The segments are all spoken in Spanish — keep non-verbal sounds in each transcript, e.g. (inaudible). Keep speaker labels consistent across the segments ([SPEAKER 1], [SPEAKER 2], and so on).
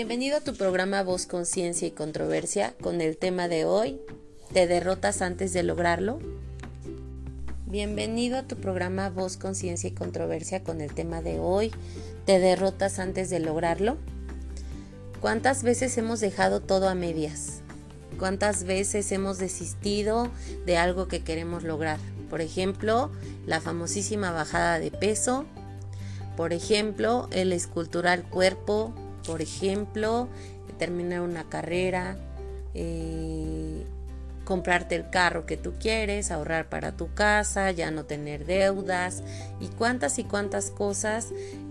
[SPEAKER 1] Bienvenido a tu programa Voz, Conciencia y Controversia con el tema de hoy, ¿te derrotas antes de lograrlo? Bienvenido a tu programa Voz, Conciencia y Controversia con el tema de hoy, ¿te derrotas antes de lograrlo? ¿Cuántas veces hemos dejado todo a medias? ¿Cuántas veces hemos desistido de algo que queremos lograr? Por ejemplo, la famosísima bajada de peso, por ejemplo, el esculturar cuerpo, por ejemplo, terminar una carrera, eh, comprarte el carro que tú quieres, ahorrar para tu casa, ya no tener deudas y cuántas y cuántas cosas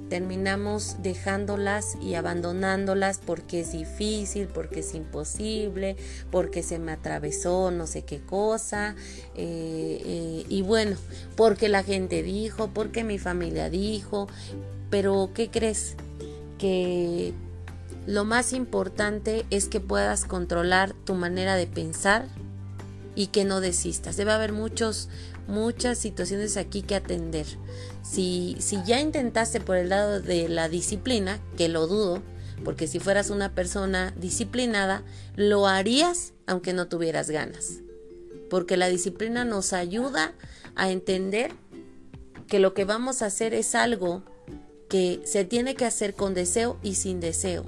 [SPEAKER 1] terminamos dejándolas y abandonándolas porque es difícil, porque es imposible, porque se me atravesó no sé qué cosa, eh, eh, y bueno, porque la gente dijo, porque mi familia dijo, pero ¿qué crees? Que lo más importante es que puedas controlar tu manera de pensar y que no desistas. Debe haber muchos, muchas situaciones aquí que atender. Si, si ya intentaste por el lado de la disciplina, que lo dudo, porque si fueras una persona disciplinada, lo harías aunque no tuvieras ganas. Porque la disciplina nos ayuda a entender que lo que vamos a hacer es algo que se tiene que hacer con deseo y sin deseo,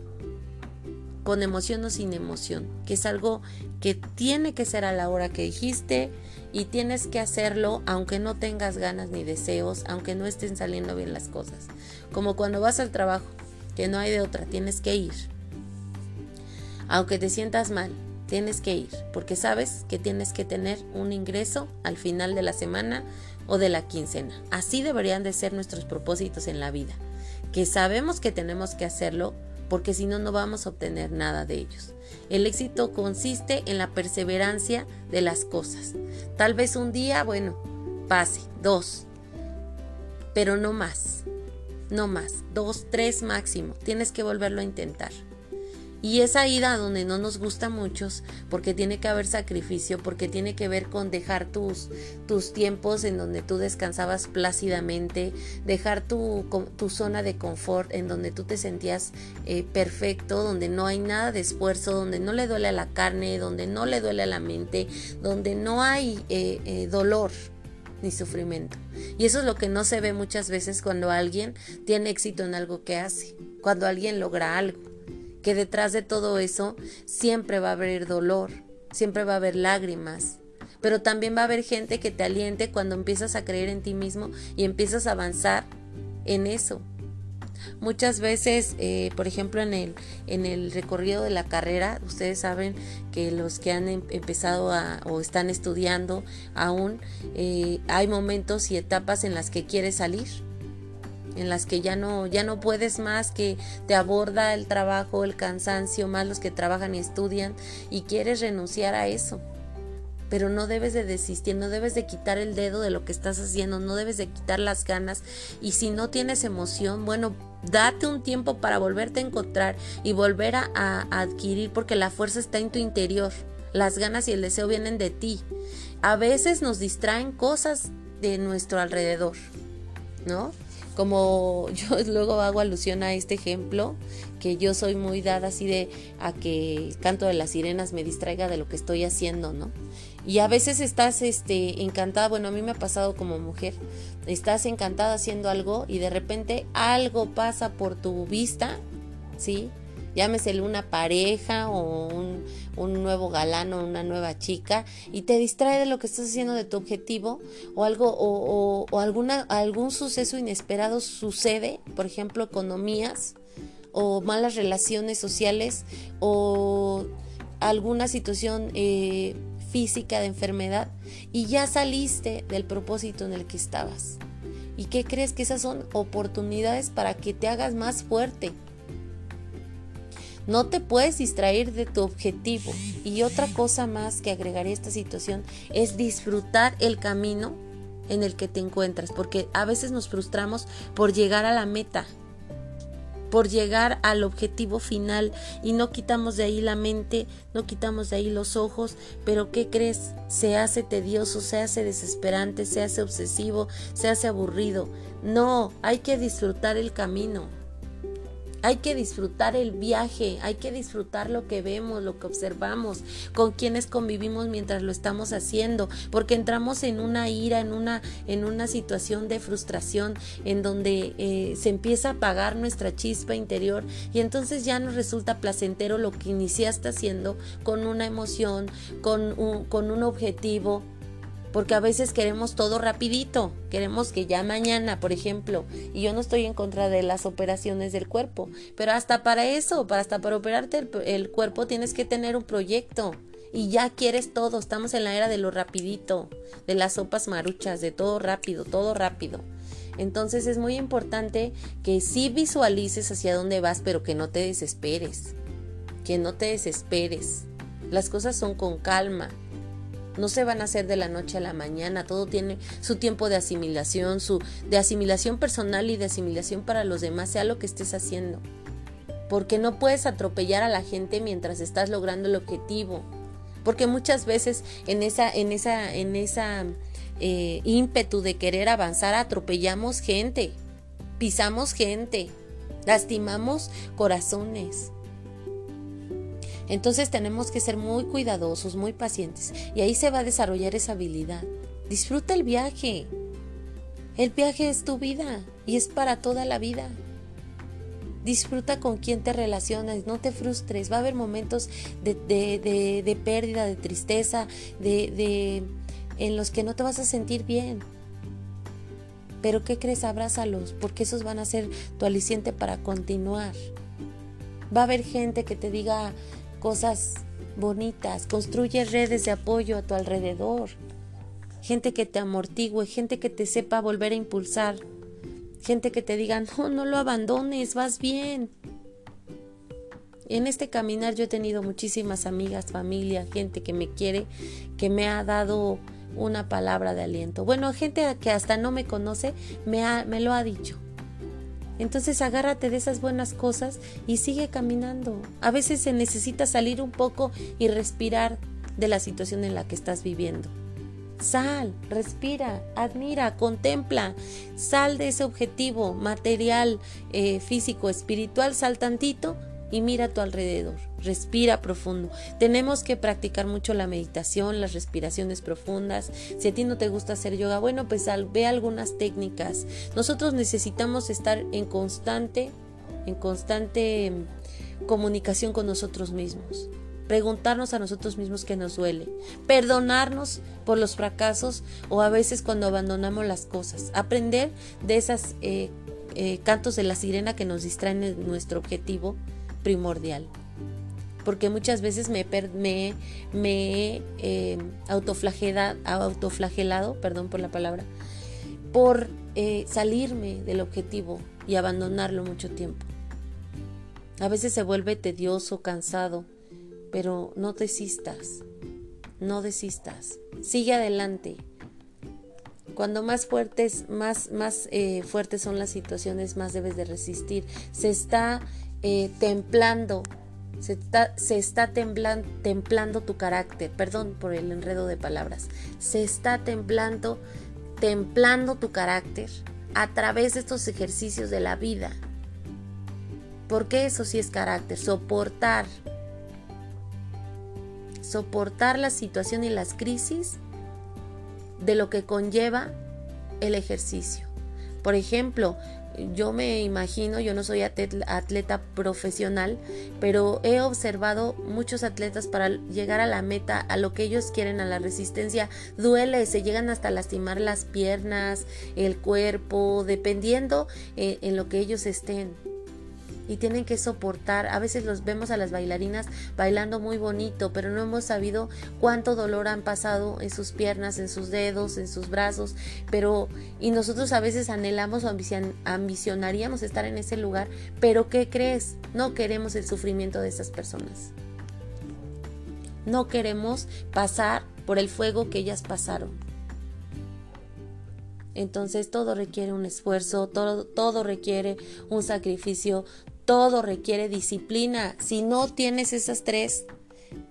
[SPEAKER 1] con emoción o sin emoción, que es algo que tiene que ser a la hora que dijiste y tienes que hacerlo aunque no tengas ganas ni deseos, aunque no estén saliendo bien las cosas. Como cuando vas al trabajo, que no hay de otra, tienes que ir. Aunque te sientas mal, tienes que ir, porque sabes que tienes que tener un ingreso al final de la semana o de la quincena. Así deberían de ser nuestros propósitos en la vida que sabemos que tenemos que hacerlo porque si no, no vamos a obtener nada de ellos. El éxito consiste en la perseverancia de las cosas. Tal vez un día, bueno, pase, dos, pero no más, no más, dos, tres máximo. Tienes que volverlo a intentar. Y esa ida donde no nos gusta muchos, porque tiene que haber sacrificio, porque tiene que ver con dejar tus, tus tiempos en donde tú descansabas plácidamente, dejar tu, tu zona de confort en donde tú te sentías eh, perfecto, donde no hay nada de esfuerzo, donde no le duele a la carne, donde no le duele a la mente, donde no hay eh, eh, dolor ni sufrimiento. Y eso es lo que no se ve muchas veces cuando alguien tiene éxito en algo que hace, cuando alguien logra algo que detrás de todo eso siempre va a haber dolor, siempre va a haber lágrimas, pero también va a haber gente que te aliente cuando empiezas a creer en ti mismo y empiezas a avanzar en eso. Muchas veces, eh, por ejemplo, en el, en el recorrido de la carrera, ustedes saben que los que han em, empezado a, o están estudiando aún, eh, hay momentos y etapas en las que quieres salir en las que ya no, ya no puedes más, que te aborda el trabajo, el cansancio, más los que trabajan y estudian y quieres renunciar a eso. Pero no debes de desistir, no debes de quitar el dedo de lo que estás haciendo, no debes de quitar las ganas y si no tienes emoción, bueno, date un tiempo para volverte a encontrar y volver a, a adquirir porque la fuerza está en tu interior, las ganas y el deseo vienen de ti. A veces nos distraen cosas de nuestro alrededor, ¿no? Como (laughs) yo luego hago alusión a este ejemplo, que yo soy muy dada así de a que el canto de las sirenas me distraiga de lo que estoy haciendo, ¿no? Y a veces estás este, encantada, bueno, a mí me ha pasado como mujer, estás encantada haciendo algo y de repente algo pasa por tu vista, ¿sí? llámesele una pareja o un, nuevo galán o una nueva chica y te distrae de lo que estás haciendo de tu objetivo o algo o, o, alguna, algún suceso inesperado sucede, por ejemplo, economías o malas relaciones sociales o alguna situación eh, física de enfermedad y ya saliste del propósito en el que estabas. ¿Y qué crees que esas son oportunidades para que te hagas más fuerte? No te puedes distraer de tu objetivo. Y otra cosa más que agregaría a esta situación es disfrutar el camino en el que te encuentras, porque a veces nos frustramos por llegar a la meta, por llegar al objetivo final y no quitamos de ahí la mente, no quitamos de ahí los ojos, pero ¿qué crees? Se hace tedioso, se hace desesperante, se hace obsesivo, se hace aburrido. No, hay que disfrutar el camino. Hay que disfrutar el viaje, hay que disfrutar lo que vemos, lo que observamos, con quienes convivimos mientras lo estamos haciendo, porque entramos en una ira, en una, en una situación de frustración, en donde eh, se empieza a apagar nuestra chispa interior y entonces ya nos resulta placentero lo que iniciaste haciendo con una emoción, con un, con un objetivo, porque a veces queremos todo rapidito, queremos que ya mañana, por ejemplo, y yo no estoy en contra de las operaciones del cuerpo, pero hasta para eso, para hasta para operarte el, el cuerpo tienes que tener un proyecto y ya quieres todo, estamos en la era de lo rapidito, de las sopas maruchas, de todo rápido, todo rápido. Entonces es muy importante que sí visualices hacia dónde vas, pero que no te desesperes, que no te desesperes. Las cosas son con calma, no se van a hacer de la noche a la mañana, todo tiene su tiempo de asimilación, su de asimilación personal y de asimilación para los demás, sea lo que estés haciendo. Porque no puedes atropellar a la gente mientras estás logrando el objetivo. Porque muchas veces en esa, en esa, en esa eh, ímpetu de querer avanzar atropellamos gente, pisamos gente, lastimamos corazones. Entonces tenemos que ser muy cuidadosos, muy pacientes y ahí se va a desarrollar esa habilidad. Disfruta el viaje. El viaje es tu vida y es para toda la vida. Disfruta con quien te relacionas, no te frustres. Va a haber momentos de, de pérdida, de tristeza, de, en los que no te vas a sentir bien. Pero ¿qué crees? Abrázalos, porque esos van a ser tu aliciente para continuar. Va a haber gente que te diga, cosas bonitas, construye redes de apoyo a tu alrededor, gente que te amortigue, gente que te sepa volver a impulsar, gente que te diga, no, no lo abandones, vas bien. En este caminar yo he tenido muchísimas amigas, familia, gente que me quiere, que me ha dado una palabra de aliento. Bueno, gente que hasta no me conoce me, me lo ha dicho. Entonces agárrate de esas buenas cosas y sigue caminando. A veces se necesita salir un poco y respirar de la situación en la que estás viviendo. Sal, respira, admira, contempla, sal de ese objetivo material, eh, físico, espiritual, sal tantito y mira a tu alrededor. Respira profundo. Tenemos que practicar mucho la meditación, las respiraciones profundas. Si a ti no te gusta hacer yoga, bueno, pues ve algunas técnicas. Nosotros necesitamos estar en constante, en constante mm, comunicación con nosotros mismos. Preguntarnos a nosotros mismos qué nos duele. Perdonarnos por los fracasos o a veces cuando abandonamos las cosas. Aprender de esas eh, eh, cantos de la sirena que nos distraen de nuestro objetivo primordial. Porque muchas veces me, me, me eh, autoflagelado, perdón por la palabra, por eh, salirme del objetivo y abandonarlo mucho tiempo. A veces se vuelve tedioso, cansado, pero no desistas, no desistas, sigue adelante. Cuando más fuertes, más, más eh, fuertes son las situaciones, más debes de resistir. Se está eh, templando, se está, se está templando tu carácter, perdón por el enredo de palabras, se está templando, templando tu carácter a través de estos ejercicios de la vida. Porque eso sí es carácter, soportar, soportar la situación y las crisis de lo que conlleva el ejercicio. Por ejemplo, yo me imagino, yo no soy atleta profesional, pero he observado muchos atletas para llegar a la meta, a lo que ellos quieren, a la resistencia, duele, se llegan hasta lastimar las piernas, el cuerpo, dependiendo eh, en lo que ellos estén y tienen que soportar. A veces los vemos a las bailarinas bailando muy bonito, pero no hemos sabido cuánto dolor han pasado en sus piernas, en sus dedos, en sus brazos, pero y nosotros a veces anhelamos o ambicionaríamos estar en ese lugar, pero ¿qué crees? No queremos el sufrimiento de esas personas. No queremos pasar por el fuego que ellas pasaron. Entonces todo requiere un esfuerzo, todo, todo requiere un sacrificio, todo requiere disciplina. Si no tienes esas tres,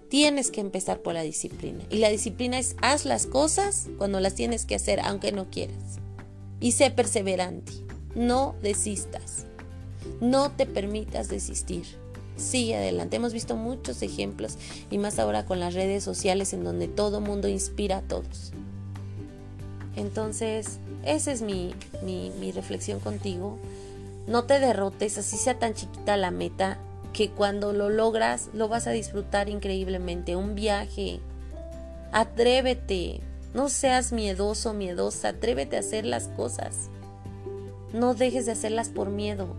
[SPEAKER 1] tienes que empezar por la disciplina. Y la disciplina es haz las cosas cuando las tienes que hacer, aunque no quieras. Y sé perseverante. No desistas. No te permitas desistir. Sigue adelante. Hemos visto muchos ejemplos y más ahora con las redes sociales en donde todo mundo inspira a todos. Entonces, esa es mi, mi, mi reflexión contigo. No te derrotes, así sea tan chiquita la meta, que cuando lo logras lo vas a disfrutar increíblemente. Un viaje. Atrévete. No seas miedoso, miedosa. Atrévete a hacer las cosas. No dejes de hacerlas por miedo.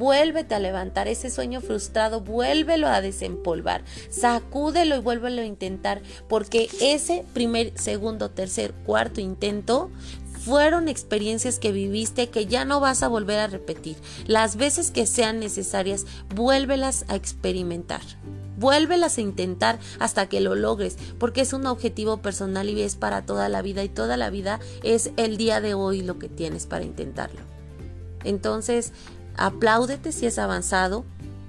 [SPEAKER 1] Vuélvete a levantar ese sueño frustrado, vuélvelo a desempolvar, sacúdelo y vuélvelo a intentar, porque ese primer, segundo, tercer, cuarto intento fueron experiencias que viviste que ya no vas a volver a repetir. Las veces que sean necesarias, vuélvelas a experimentar. Vuélvelas a intentar hasta que lo logres, porque es un objetivo personal y es para toda la vida y toda la vida es el día de hoy lo que tienes para intentarlo. Entonces, apláudete si es avanzado,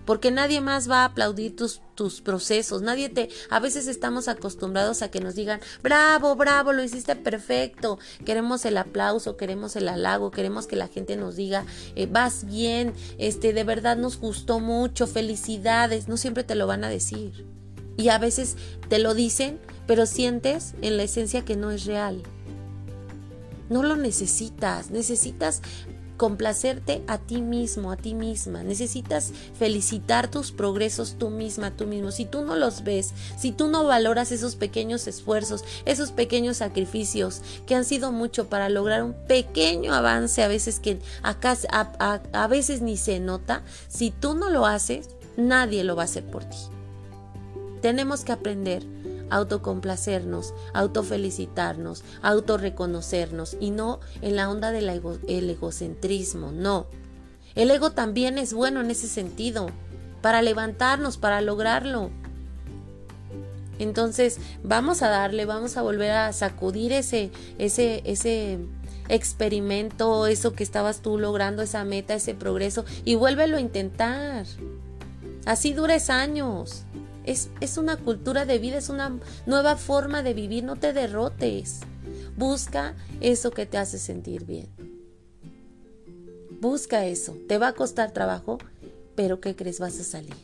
[SPEAKER 1] porque nadie más va a aplaudir tus, tus procesos, nadie te, a veces estamos acostumbrados a que nos digan, bravo, bravo, lo hiciste perfecto, queremos el aplauso, queremos el halago, queremos que la gente nos diga, eh, vas bien, este, de verdad nos gustó mucho, felicidades, no siempre te lo van a decir. Y a veces te lo dicen, pero sientes en la esencia que no es real. No lo necesitas, necesitas complacerte a ti mismo, a ti misma. Necesitas felicitar tus progresos tú misma, tú mismo. Si tú no los ves, si tú no valoras esos pequeños esfuerzos, esos pequeños sacrificios que han sido mucho para lograr un pequeño avance, a veces que a veces ni se nota, si tú no lo haces, nadie lo va a hacer por ti. Tenemos que aprender autocomplacernos, autofelicitarnos, autorreconocernos y no en la onda del egocentrismo, no. El ego también es bueno en ese sentido, para levantarnos, para lograrlo. Entonces, vamos a darle, vamos a volver a sacudir ese, ese, ese experimento, eso que estabas tú logrando, esa meta, ese progreso, y vuélvelo a intentar. Así dures años. Es, una cultura de vida, es una nueva forma de vivir, no te derrotes. Busca eso que te hace sentir bien. Busca eso. Te va a costar trabajo, pero ¿qué crees? Vas a salir.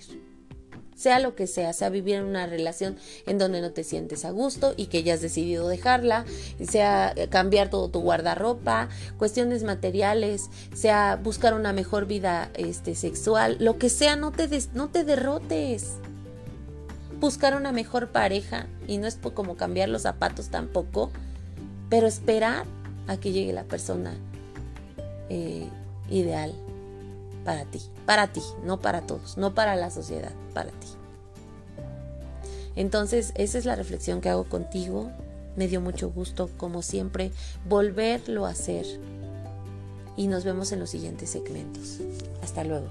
[SPEAKER 1] Sea lo que sea, sea vivir en una relación en donde no te sientes a gusto y que ya has decidido dejarla, sea cambiar todo tu guardarropa, cuestiones materiales, sea buscar una mejor vida este, sexual, lo que sea, no te, no te derrotes buscar una mejor pareja y no es como cambiar los zapatos tampoco, pero esperar a que llegue la persona eh, ideal para ti, para ti, no para todos, no para la sociedad, para ti. Entonces, esa es la reflexión que hago contigo. Me dio mucho gusto, como siempre, volverlo a hacer. Y nos vemos en los siguientes segmentos. Hasta luego.